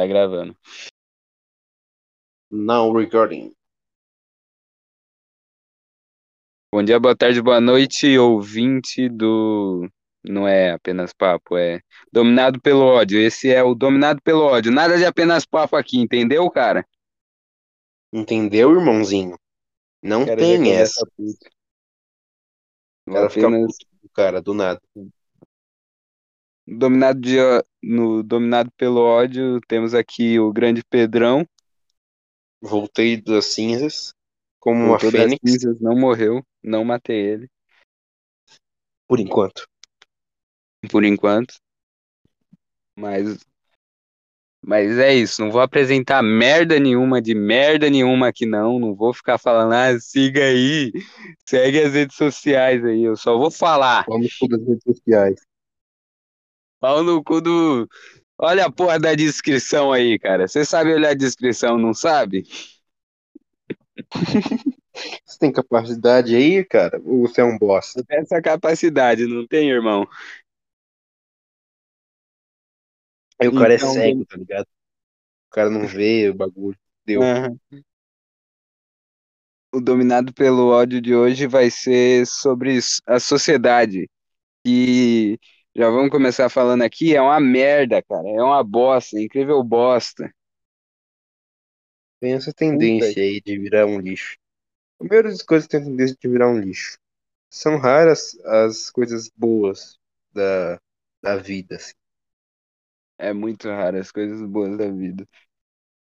tá gravando. Now recording. Bom dia, boa tarde, boa noite, ouvinte do. Não é apenas papo, é dominado pelo ódio. Esse é o dominado pelo ódio. Nada de apenas papo aqui, entendeu, cara? Entendeu, irmãozinho? Não Quero tem ver essa. cara fica puto, cara, do nada. Dominado de, no dominado pelo ódio, temos aqui o grande Pedrão. Voltei das cinzas como uma das fênix, cinzas, não morreu, não matei ele, por enquanto. por enquanto. Mas, mas é isso, não vou apresentar merda nenhuma de merda nenhuma aqui não, não vou ficar falando, ah, siga aí, segue as redes sociais aí, eu só vou falar. Vamos com as redes sociais. Pau no cu do... Olha a porra da descrição aí, cara. Você sabe olhar a descrição, não sabe? Você tem capacidade aí, cara? Ou você é um bosta? Essa capacidade, não tem, irmão? Aí o cara Então, é cego, tá ligado? O cara não vê o bagulho. Deu. Aham. O dominado pelo ódio de hoje vai ser sobre a sociedade. E já vamos começar falando aqui, é uma merda, cara. É uma bosta, é incrível bosta. Tem essa tendência aí de virar um lixo. A maioria das coisas tem a tendência de virar um lixo. São raras as coisas boas da, da vida, assim. É muito raro as coisas boas da vida.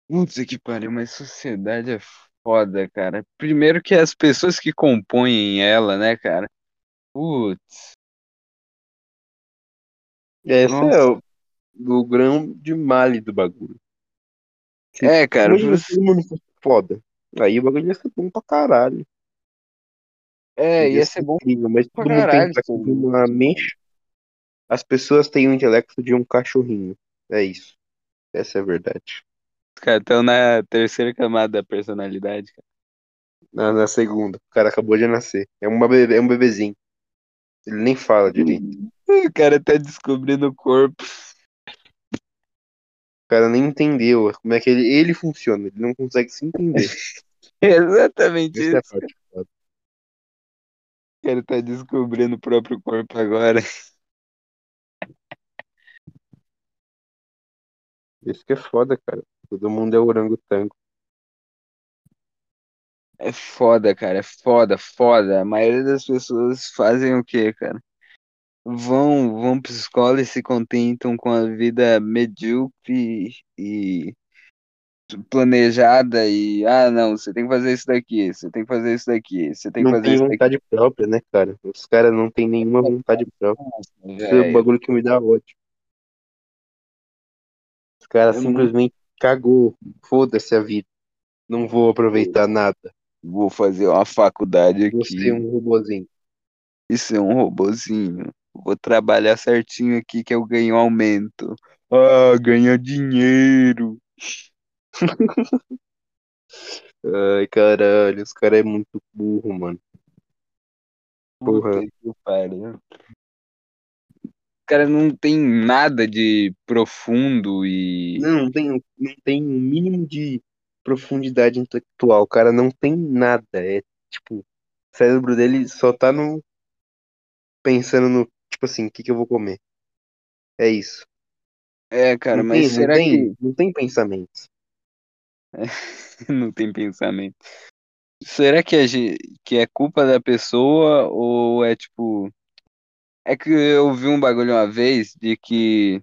Putz, que pariu, mas sociedade é foda, cara. Primeiro que as pessoas que compõem ela, né, cara? Putz, Esse Nossa. é o, o grão de malha do bagulho. é, cara. Imagina você- se todo mundo fosse foda. Aí o bagulho ia ser bom pra caralho. É, ia ser bom incrível, mas pra todo mundo caralho, tem sim. que uma mexa. As pessoas têm o intelecto de um cachorrinho. É isso. Essa é a verdade. Os caras estão na terceira camada da personalidade, cara. Na, na segunda, o cara acabou de nascer. É, uma bebê, é um bebezinho. Ele nem fala direito. O cara tá descobrindo o corpo. O cara nem entendeu como é que ele, ele funciona. Ele não consegue se entender. Exatamente Essa é isso. parte foda. O cara tá descobrindo o próprio corpo agora. Isso que é foda, cara. Todo mundo é orangotango. É foda, cara. É foda, foda. A maioria das pessoas fazem o quê, cara? Vão, vão pra escola e se contentam com a vida medíocre e planejada e ah, não, você tem que fazer isso daqui, você tem que fazer isso daqui, você tem que Não fazer tem isso daqui. vontade própria, né, cara? Os caras não tem nenhuma vontade própria. Isso é um Velho, bagulho que me dá ódio. Os caras É simplesmente cagou. Foda-se a vida. Não vou aproveitar nada. Vou fazer uma faculdade Vou aqui. ser um robozinho. Isso é um robozinho. Vou trabalhar certinho aqui que eu ganho aumento. Ah, ganha dinheiro. Ai, caralho, os caras é muito burro, mano. Porra. Puta que pariu. O cara não tem nada de profundo e. Não, não tem, não tem um mínimo de profundidade intelectual. O cara não tem nada. É tipo, o cérebro dele só tá no. pensando no. Tipo assim, o que que eu vou comer? É isso. É, cara, não mas tem, será não tem, que não tem pensamentos. não tem pensamento? Será que é, que é culpa da pessoa ou é tipo. É que eu vi um bagulho uma vez de que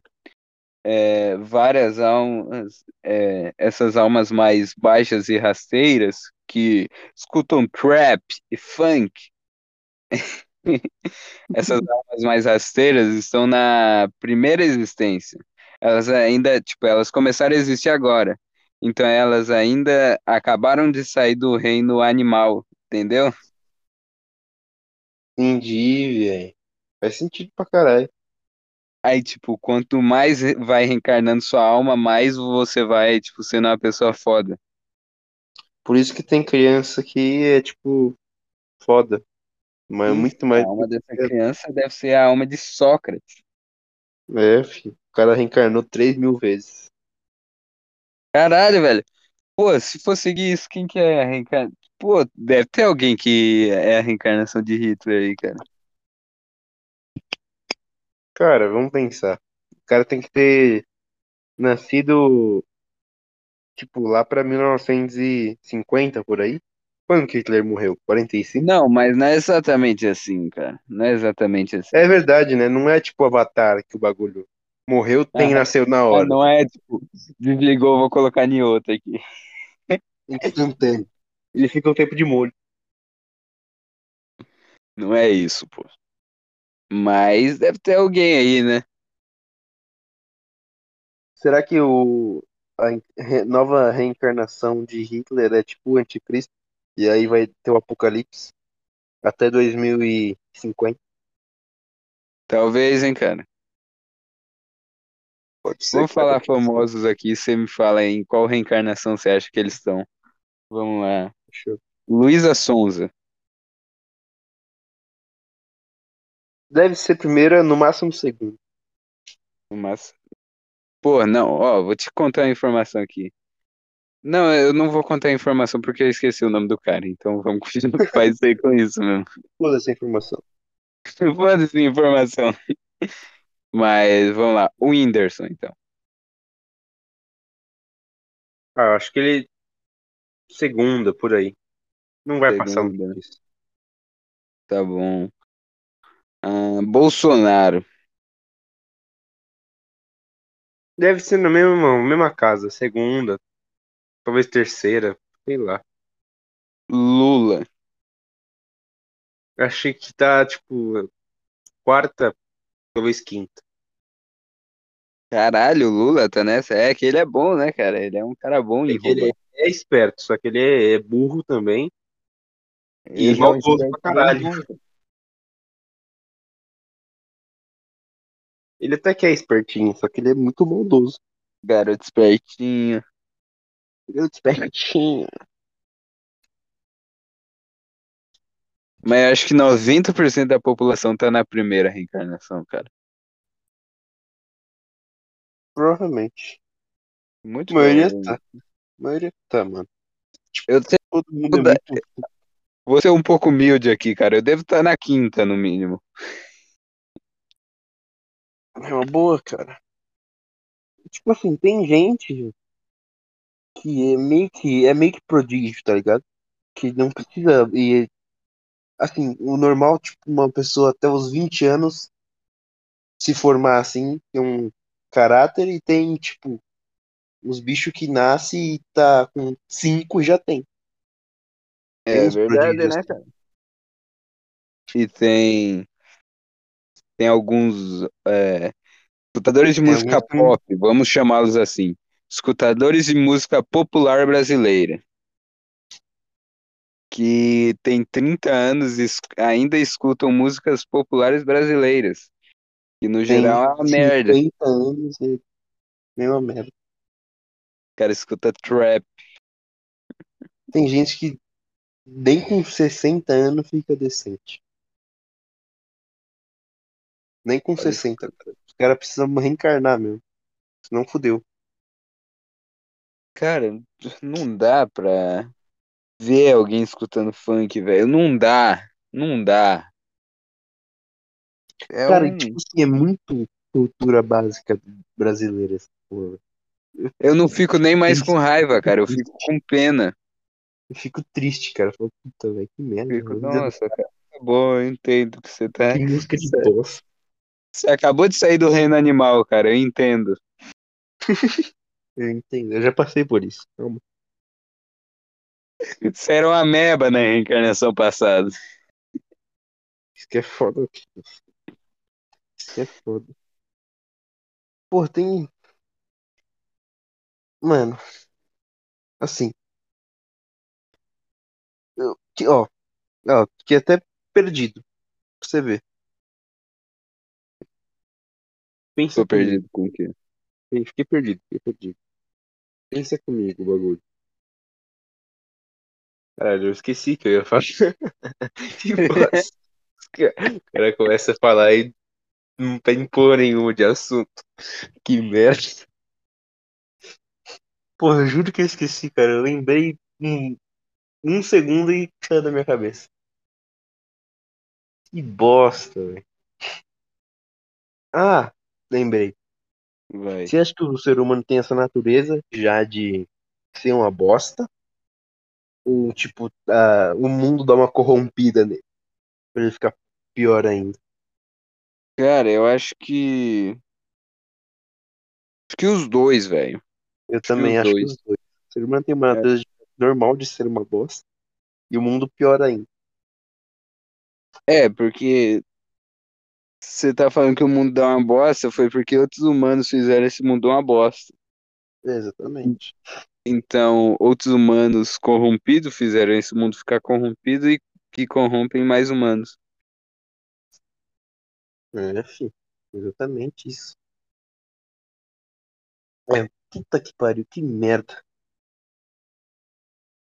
é, várias almas, é, essas almas mais baixas e rasteiras que escutam trap e funk, essas almas mais rasteiras estão na primeira existência. Elas ainda, tipo, elas começaram a existir agora. Então elas ainda acabaram de sair do reino animal, entendeu? Entendi, velho. Faz sentido pra caralho. Aí, tipo, quanto mais vai reencarnando sua alma, mais você vai, tipo, sendo uma pessoa foda. Por isso que tem criança que é, tipo, foda. Mas é muito a mais. alma dessa criança deve ser a alma de Sócrates. É, filho. O cara reencarnou 3 mil vezes. Caralho, velho. Pô, se for seguir isso, quem que é a reencarnação? Pô, deve ter alguém que é a reencarnação de Hitler aí, cara. Cara, vamos pensar. O cara tem que ter nascido, tipo, lá pra 1950, por aí. Quando que Hitler morreu? 45? Não, mas não é exatamente assim, cara. Não é exatamente assim. É verdade, né? Não é tipo Avatar que o bagulho morreu, tem e Ah, nasceu na hora. não é tipo, desligou, vou colocar em outra aqui. Instantâneo. Ele fica um tempo de molho. Não é isso, pô. Mas deve ter alguém aí, né? Será que o, a re- nova reencarnação de Hitler é tipo o anticristo? E aí vai ter o apocalipse até 2050? Talvez, hein, cara. Pode ser, Vamos falar famosos aqui, você me fala em qual reencarnação você acha que eles estão. Vamos lá. Luísa Sonza. Deve ser primeira, no máximo segunda. Mas, pô, não, ó, vou te contar a informação aqui. Não, eu não vou contar a informação porque eu esqueci o nome do cara, então vamos continuar faz aí com isso mesmo. Toda essa informação. Foda-se a informação. Mas vamos lá, o Whindersson, então. Ah, acho que ele. Segunda, por aí. Não vai passar Segunda. muito disso. Tá bom. Ah, Bolsonaro. Deve ser na mesma, mesma casa. Segunda, talvez terceira, sei lá. Lula. Achei que tá, tipo, quarta, talvez quinta. Caralho, o Lula tá nessa. É que ele é bom, né, cara? Ele é um cara bom em É que ele é esperto, só que ele é, é burro também. E Ele é maldoso pra caralho. Ele até que é espertinho, só que ele é muito maldoso. Garoto espertinho. É espertinho. Mas eu acho que 90% da população tá na primeira reencarnação, cara. Provavelmente. Muito A maioria provavelmente. tá. A maioria tá, mano. Eu te- Todo mundo é muito. vou ser um pouco humilde aqui, cara. Eu devo estar na quinta, no mínimo. É uma boa, cara. Tipo assim, tem gente que é meio que é meio que prodígio, tá ligado? Que não precisa e assim, o normal, tipo, uma pessoa até os 20 anos se formar assim, tem um caráter e tem, tipo, os bichos que nascem e tá com 5 já tem. Tem É verdade, prodígios né, assim. cara? E tem, tem alguns é, escutadores de música pop, vamos chamá-los assim. Escutadores de música popular brasileira. Que tem 30 anos e ainda escutam músicas populares brasileiras. Que no Tem geral é uma merda. 50 anos e mesma merda. O cara escuta trap. Tem gente que nem com 60 anos fica decente. Nem com Olha 60, cara. Os caras precisam reencarnar mesmo. Senão fudeu. Cara, não dá pra ver alguém escutando funk, velho. Não dá. Não dá. É Cara, um... tipo assim, é muito cultura básica brasileira essa porra. Eu não fico nem mais com raiva, cara. Eu fico com pena. Eu fico triste, cara. Eu falo, puta, velho, que merda. Fico, nossa, cara. Tá bom, eu entendo que você tá. Que música de bosta. Você acabou de sair do reino animal, cara. Eu entendo. Eu entendo, eu já passei por isso. Calma. Você era uma ameba na reencarnação passada. Isso que é foda. Isso que é foda. Pô, tem. Mano, assim. Eu, que, ó, ó, fiquei até perdido. Pra você ver. Pensa Tô comigo. perdido com o quê? Fiquei perdido, fiquei perdido. Pensa comigo o bagulho. Caralho, eu esqueci que eu ia falar. Que bosta. O cara começa a falar e não tem porra nenhuma de assunto. Que merda. Porra, eu juro que eu esqueci, cara. Eu lembrei um, um segundo e saiu da minha cabeça. Que bosta, velho. Ah, lembrei. Vai. Você acha que o ser humano tem essa natureza já de ser uma bosta? Ou, tipo, ah, o mundo dá uma corrompida nele? Pra ele ficar pior ainda? Cara, eu acho que. Acho que os dois, velho. Eu que também os acho que dois. os dois. O ser humano tem uma É. natureza normal de ser uma bosta. E o mundo pior ainda. É, porque você tá falando que o mundo dá uma bosta, foi porque outros humanos fizeram esse mundo uma bosta. Exatamente. Então, outros humanos corrompidos fizeram esse mundo ficar corrompido e que corrompem mais humanos. É, filho. Exatamente isso. É, puta que pariu, que merda.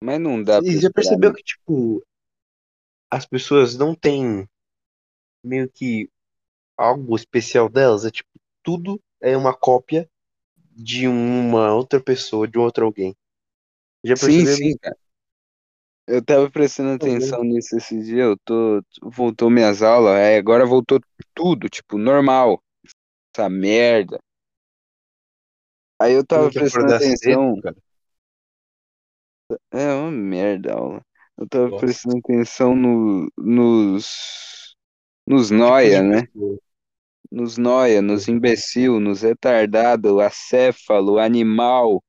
Mas não dá pra E já percebeu que, tipo, as pessoas não têm meio que algo especial delas? É tipo, tudo é uma cópia de uma outra pessoa, de outro alguém. Já Sim, percebeu sim, isso? cara. Eu tava prestando atenção nisso esse dia, eu tô. Voltou minhas aulas, aí agora voltou tudo, tipo, normal. Essa merda. Aí eu tava que prestando cedo, atenção. cara. É uma merda a aula. Eu tava Nossa. prestando atenção no, nos. Nos Tipos noia, né? pessoa. Nos noia, nos imbecil, nos retardado, acéfalo, animal.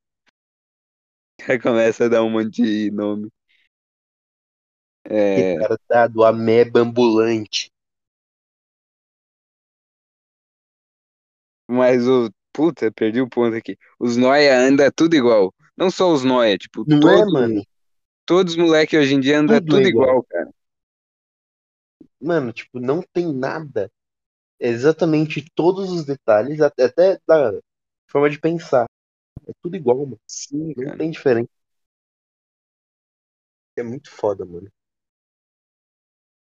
Aí começa a dar um monte de nome. É, Retardado, ameba ambulante. mas o. Puta, perdi o ponto aqui. Os noia anda tudo igual. Não só os noia, tipo, Não é, todo, mano? todos os moleques hoje em dia andam Tudo é tudo igual. igual, cara. Mano, tipo, não tem nada. Exatamente todos os detalhes, até, até da forma de pensar. É tudo igual, mano. Sim, Não cara. tem diferença. É muito foda, mano.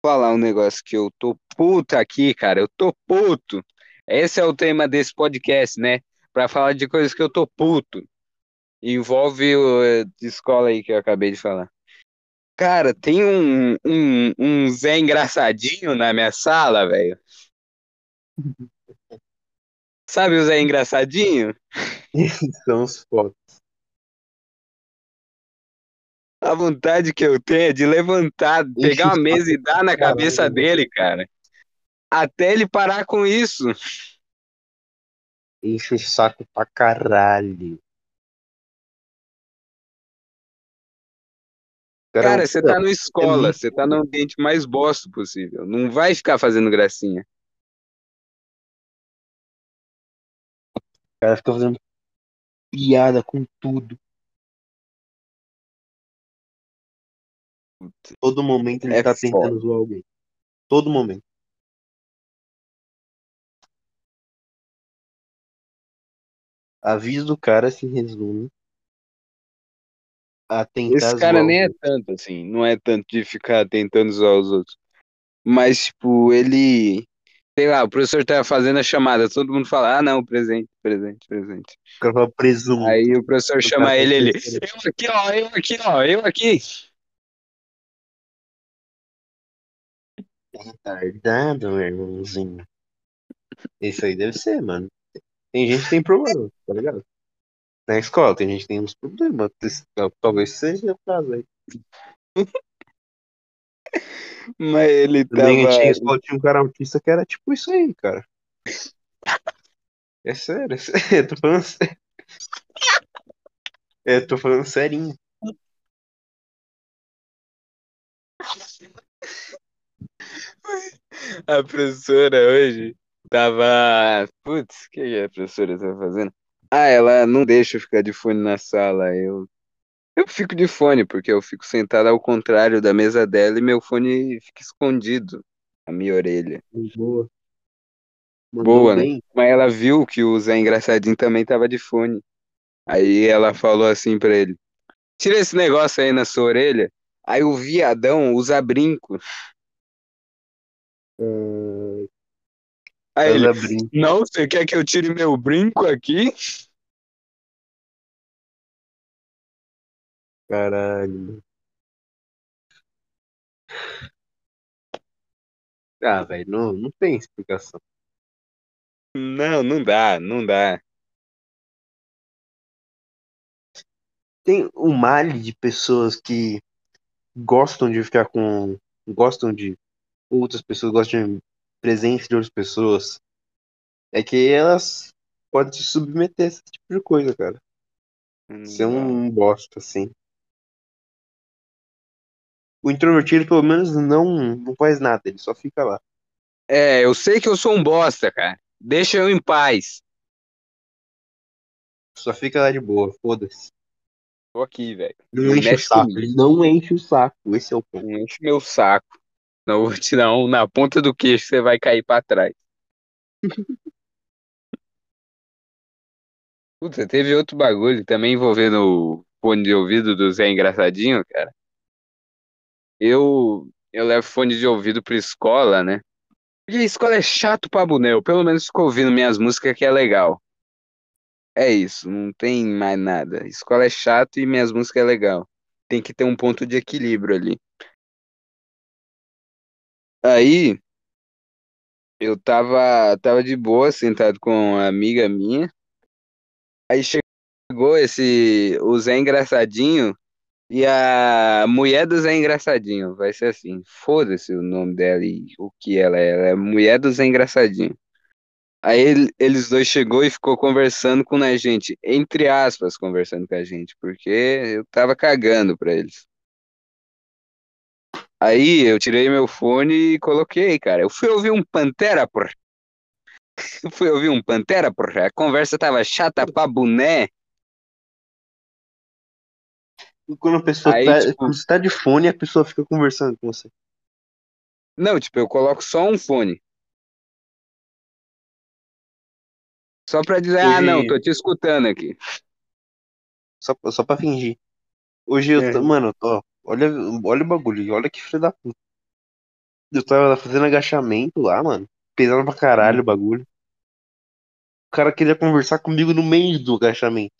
falar um negócio que eu tô puto aqui, cara. Eu tô puto. Esse é o tema desse podcast, né? Pra falar de coisas que eu tô puto. Envolve o eh, de escola aí que eu acabei de falar. Cara, tem um, um, um Zé engraçadinho na minha sala, velho. Sabe o Zé engraçadinho? Esses são os fodas. A vontade que eu tenho é de levantar, pegar uma mesa e dar na cabeça né? dele, cara. Até ele parar com isso. Enche o saco pra caralho. Cara, Cara, você tá na escola, você tá no ambiente mais bosta possível. Não vai ficar fazendo gracinha. Cara fica fazendo piada com tudo. Todo momento ele É tá foda. tentando zoar alguém. Todo momento. A vida do cara se resume a tentar Esse zoar cara os nem é tanto assim, não é tanto de ficar tentando zoar os outros. Mas, tipo, ele. Sei lá, o professor tá fazendo a chamada, todo mundo fala, ah, não, presente, presente, presente. O cara fala presunto. Aí o professor O chama ele, ele, eu aqui, ó, eu aqui, ó, eu aqui. Retardado, meu irmãozinho. Isso aí deve ser, mano. Tem gente que tem problema, tá ligado? Na escola, tem gente que tem uns problemas. Talvez seja o caso aí. Mas ele Também tava. tinha escola, tinha um cara autista que era tipo isso aí, cara. É sério, é sério. Eu tô falando sério. É, tô falando serinho. A professora hoje tava. Putz, o que a professora tava fazendo? Ah, ela não deixa eu ficar de fone na sala. Eu, eu fico de fone, porque eu fico sentado ao contrário da mesa dela e meu fone fica escondido na minha orelha. Boa. Mandou Boa, né? bem. Mas ela viu que o Zé Engraçadinho também tava de fone. Aí ela falou assim pra ele: Tira esse negócio aí na sua orelha. Aí o viadão usa brinco. Uh, Aí ele: brinco. Não, você quer que eu tire meu brinco aqui? Caralho. Ah, velho, não, não tem explicação. Não, não dá, não dá. Tem um mal de pessoas que gostam de ficar com. gostam de outras pessoas, gostam de presença de outras pessoas. É que elas podem se submeter a esse tipo de coisa, cara. Ser Não dá. um bosta, assim. O introvertido, pelo menos, não, não faz nada, ele só fica lá. É, eu sei que eu sou um bosta, cara. Deixa eu em paz. Só fica lá de boa, foda-se. Tô aqui, velho. Não enche o saco, comigo. não enche o saco, esse é o ponto. Não enche meu saco. Não vou te dar um na ponta do queixo, você vai cair pra trás. Puta, teve outro bagulho também envolvendo o fone de ouvido do Zé Engraçadinho, cara. Eu, eu levo fone de ouvido pra escola, né? Porque a escola é chato pra boné. Eu pelo menos fico ouvindo minhas músicas que é legal. É isso, não tem mais nada. Escola é chato e minhas músicas é legal. Tem que ter um ponto de equilíbrio ali. Aí, eu tava, tava de boa, sentado com uma amiga minha. Aí chegou esse, o Zé Engraçadinho e a mulher do Zé Engraçadinho. Vai ser assim, foda-se o nome dela e o que ela é. Ela é mulher do Zé Engraçadinho. Aí ele- eles dois chegou e ficou conversando com a gente, entre aspas, conversando com a gente, porque eu tava cagando pra eles. Aí eu tirei meu fone e coloquei, cara. Eu fui ouvir um Pantera, porra. Eu fui ouvir um Pantera, porra. A conversa tava chata pra boné. Quando a pessoa Aí, tá. tipo- Quando você tá de fone, a pessoa fica conversando com você. Não, tipo, eu coloco só um fone. Só pra dizer, ah, Hoje- não, tô te escutando aqui. Só, só pra fingir. Hoje eu tô. É. Mano, olha, olha o bagulho, olha que filho da puta. Eu tava fazendo agachamento lá, mano. Pesando pra caralho o bagulho. O cara queria conversar comigo no meio do agachamento.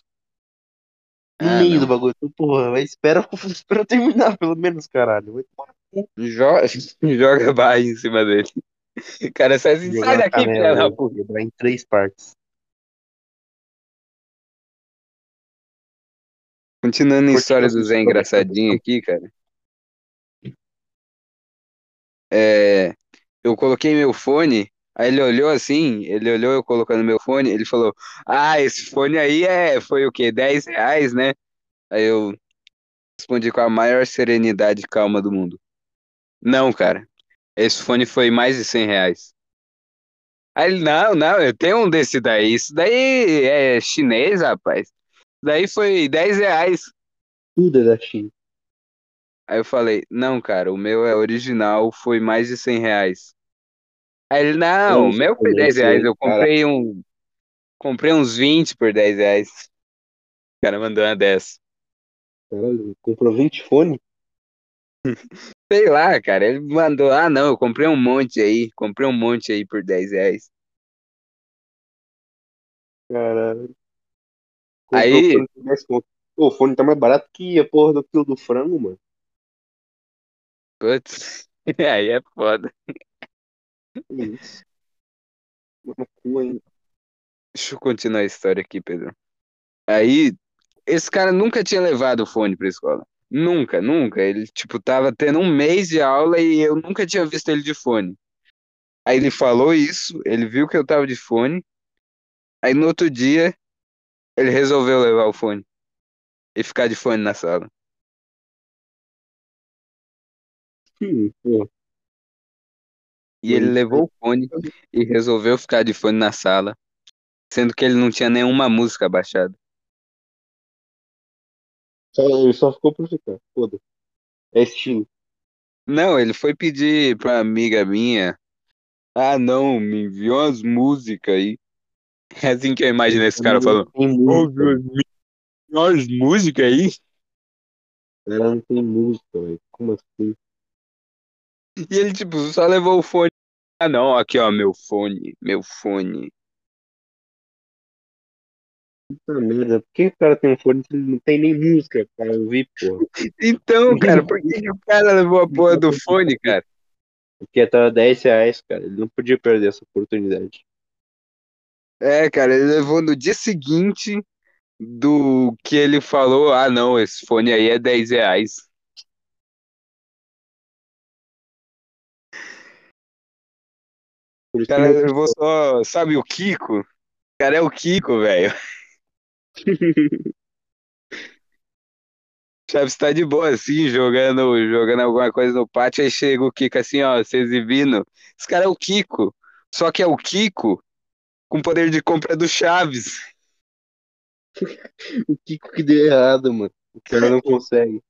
No Ah, meio não. do bagulho. Porra, vai, espera, espera terminar, pelo menos, caralho. Vai tomar Joga, joga em cima dele. Cara sai assim, daqui, filha da puta. Em três partes. Continuando a história do Zé Engraçadinho aqui, cara. É, eu coloquei meu fone, aí ele olhou assim, ele olhou eu colocando meu fone, ele falou, ah, esse fone aí é, foi o quê? 10 reais, né? Aí eu respondi com a maior serenidade e calma do mundo. Não, cara, esse fone foi mais de 100 reais. Aí ele, não, não, eu tenho um desse daí, isso daí é chinês, rapaz. Isso daí foi 10 reais. Tudo é da China. Aí eu falei, não, cara, o meu é original, foi mais de 100 reais. Aí ele, não, o meu foi 10 japonês, reais, eu comprei um, comprei uns 20 por 10 reais. O cara mandou uma dessa. Caralho, comprou 20 fone? Sei lá, cara, ele mandou, ah, não, eu comprei um monte aí, comprei um monte aí por 10 reais. Caralho. Comprou Aí- fone por 10 conto. Pô, o fone tá mais barato que a porra do quilo do frango, mano. Putz, aí é foda. Isso? No cu? Deixa eu continuar a história aqui, Pedro. Aí, esse cara nunca tinha levado o fone pra escola. Nunca, nunca. Ele, tipo, tava tendo um mês de aula e eu nunca tinha visto ele de fone. Aí ele falou isso, ele viu que eu tava de fone. Aí no outro dia, ele resolveu levar o fone e ficar de fone na sala. Hum, pô. E ele levou o fone e resolveu ficar de fone na sala, sendo que ele não tinha nenhuma música baixada. Só, ele só ficou por ficar. Foda. É estilo. Não, ele foi pedir pra amiga minha. Ah, não, me enviou umas músicas aí. É assim que eu imaginei esse cara Não falando. Enviou umas músicas aí. O cara não tem música, velho. Como assim? E ele, tipo, só levou o fone. Ah, não, aqui, ó, meu fone, meu fone. Puta merda, por que o cara tem um fone ele não tem nem música pra ouvir, porra? Então, cara, por que, que o cara levou a porra do fone, cara? Porque tava 10 reais, cara. Ele não podia perder essa oportunidade. É, cara, ele levou no dia seguinte do que ele falou, ah, não, esse fone aí é 10 reais. Que cara meu levou só, sabe o Kiko? O cara é o Kiko, velho. Chaves tá de boa assim, jogando, jogando alguma coisa no pátio, aí chega o Kiko assim, ó, se exibindo. Esse cara é o Kiko, só que é o Kiko com poder de compra do Chaves. o Kiko que deu errado, mano. O cara não consegue.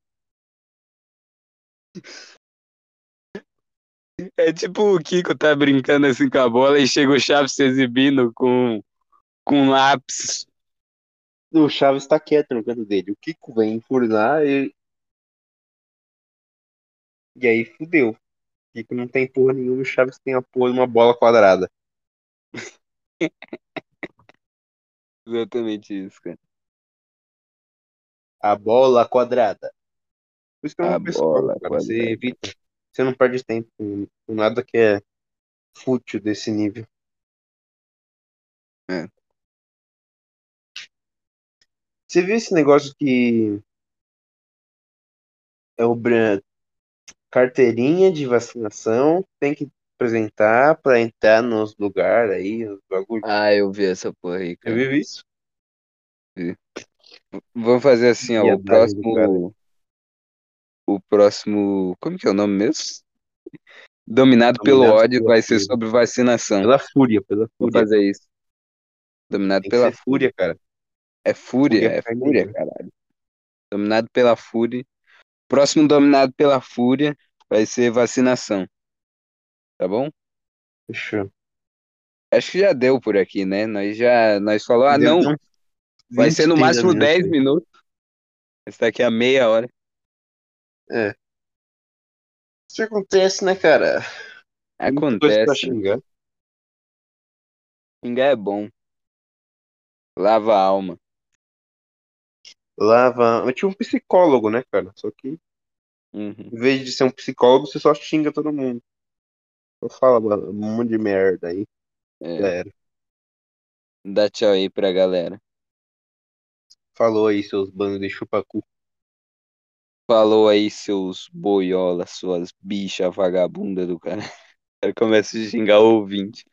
É tipo o Kiko tá brincando assim com a bola e chega o Chaves se exibindo com, com lápis. O Chaves tá quieto no canto dele. O Kiko vem enfurnar e. E aí fudeu. O Kiko não tem porra nenhuma e o Chaves tem a porra de uma bola quadrada. Exatamente isso, cara. A bola quadrada. Por isso que eu A não penso, bola. Você evita. Você não perde tempo com nada que é fútil desse nível. É. Você viu esse negócio que é o bran- carteirinha de vacinação tem que apresentar para entrar nos lugares aí, os bagulhos. Ah, eu vi essa porra aí, Você cara. viu isso? Vamos fazer assim, ó, o próximo. O próximo. Como que é o nome mesmo? Dominado pelo Dominado ódio pela vai ser fúria. sobre vacinação. Pela fúria, pela Vou fúria. fazer isso. Dominado Tem pela fúria, cara. É fúria, Fúria é carne fúria, caralho. Dominado pela fúria. Próximo dominado pela fúria vai ser vacinação. Tá bom? Fechou. Acho que já deu por aqui, né? Nós já. Nós falou, ah, não, uns vai 20, ser no 30 máximo minutos 10 aí. minutos. Está aqui a meia hora. É. Isso acontece, né, cara? Muita coisa pra Acontece. xingar. Xingar é bom. Lava a alma. Lava. É tipo um psicólogo, né, cara? Só que Uhum. em vez de ser um psicólogo, você só xinga todo mundo. Só fala um monte de merda aí. É, Já era. dá tchau aí pra galera. Falou aí, seus bandos de chupacu. Falou aí, seus boiolas, suas bichas vagabunda do cara. O cara começa a xingar o ouvinte.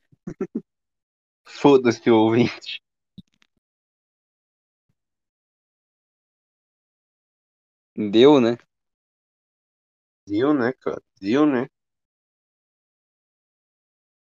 Foda-se, ouvinte. Deu, né? Viu, né, cara? Viu, né?